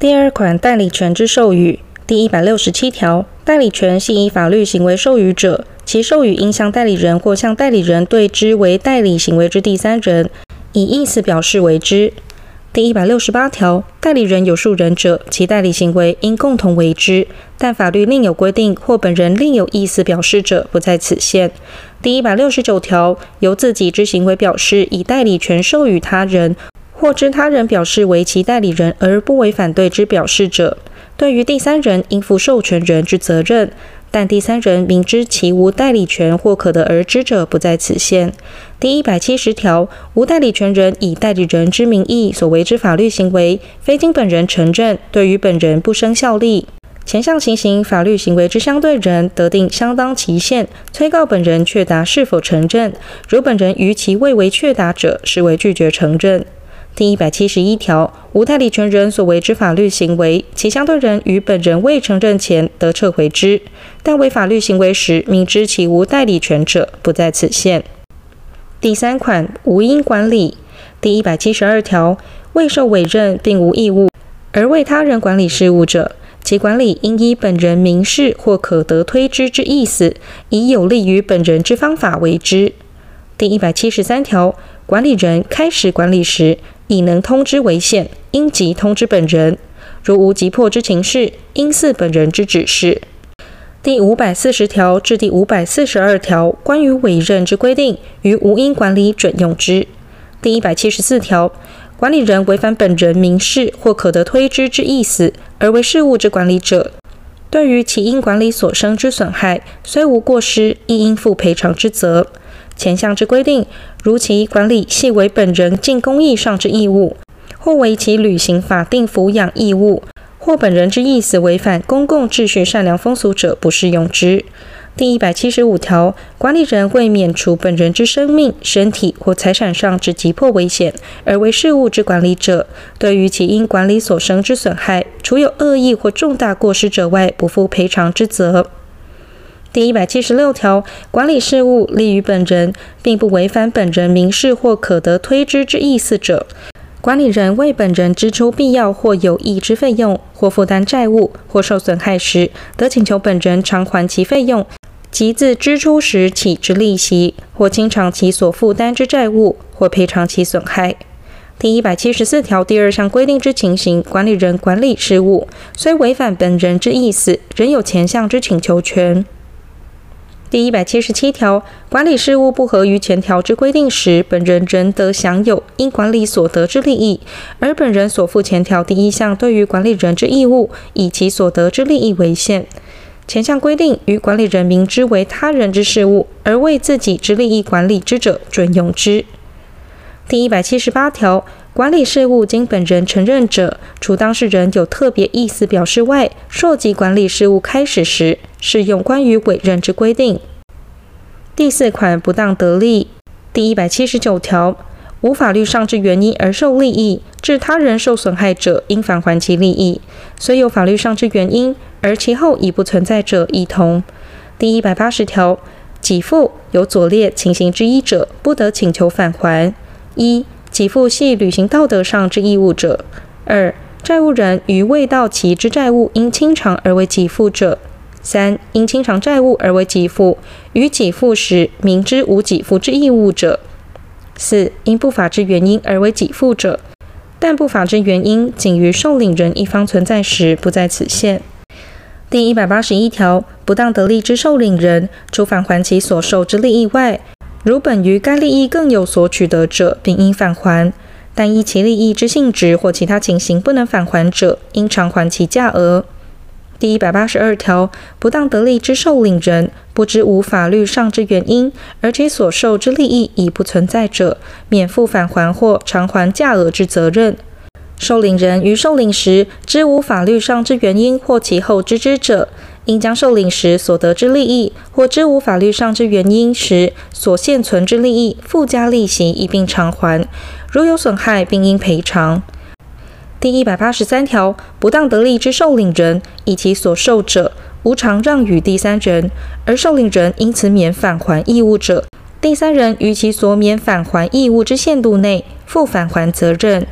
第二款代理权之授予第一百六十七条，代理权系依法律行为授予者，其授予应向代理人或向代理人对之为代理行为之第三人，以意思表示为之。第一百六十八条，代理人有数人者，其代理行为应共同为之，但法律另有规定或本人另有意思表示者，不在此限。第一百六十九条，由自己之行为表示以代理权授予他人。或知他人表示为其代理人而不为反对之表示者，对于第三人应负授权人之责任，但第三人明知其无代理权或可得而知者，不在此限。第一百七十条，无代理权人以代理人之名义所为之法律行为，非经本人承认，对于本人不生效力。前项情形，法律行为之相对人得定相当期限，催告本人确答是否承认。如本人于其未为确答者，视为拒绝承认。第一百七十一条，无代理权人所为之法律行为，其相对人于本人未承认前得撤回之，但为法律行为时明知其无代理权者，不在此限。第三款无因管理第一百七十二条，未受委任并无义务而为他人管理事务者，其管理应依本人明示或可得推知之意思，以有利于本人之方法为之。第一百七十三条，管理人开始管理时，以能通知为限，应即通知本人；如无急迫之情事，应赐本人之指示。第五百四十条至第五百四十二条关于委任之规定，于无因管理准用之。第一百七十四条，管理人违反本人明示或可得推知之意思，而为事务之管理者，对于其因管理所生之损害，虽无过失，亦应负赔偿之责。前项之规定，如其管理系为本人尽公益上之义务，或为其履行法定抚养义务，或本人之意思违反公共秩序、善良风俗者，不适用之。第一百七十五条，管理人为免除本人之生命、身体或财产上之急迫危险，而为事务之管理者，对于其因管理所生之损害，除有恶意或重大过失者外，不负赔偿之责。第一百七十六条，管理事务利于本人，并不违反本人明示或可得推知之意思者，管理人为本人支出必要或有益之费用，或负担债务，或受损害时，得请求本人偿还其费用，及自支出时起之利息，或清偿其所负担之债务，或赔偿其损害。第一百七十四条第二项规定之情形，管理人管理事务，虽违反本人之意思，仍有前项之请求权。第一百七十七条，管理事务不合于前条之规定时，本人仍得享有因管理所得之利益，而本人所负前条第一项对于管理人之义务，以其所得之利益为限。前项规定于管理人明知为他人之事务，而为自己之利益管理之者，准用之。第一百七十八条。管理事务经本人承认者，除当事人有特别意思表示外，涉及管理事务开始时，适用关于委任之规定。第四款不当得利第一百七十九条，无法律上之原因而受利益，致他人受损害者，应返还其利益；虽有法律上之原因，而其后已不存在者，亦同。第一百八十条，给付有左列情形之一者，不得请求返还：一。给付系履行道德上之义务者；二、债务人于未到期之债务应清偿而为给付者；三、因清偿债务而为给付，于给付时明知无给付之义务者；四、因不法之原因而为给付者，但不法之原因仅于受领人一方存在时，不在此限。第一百八十一条，不当得利之受领人，除返还其所受之利益外，如本于该利益更有所取得者，并应返还；但依其利益之性质或其他情形不能返还者，应偿还其价额。第一百八十二条，不当得利之受领人，不知无法律上之原因，而且所受之利益已不存在者，免负返还或偿还价额之责任。受领人于受领时，知无法律上之原因或其后知之者，应将受领时所得之利益，或知无法律上之原因时所现存之利益，附加利息一并偿还。如有损害，并应赔偿。第一百八十三条，不当得利之受领人，以其所受者无偿让与第三人，而受领人因此免返还义务者，第三人于其所免返还义务之限度内负返还责任。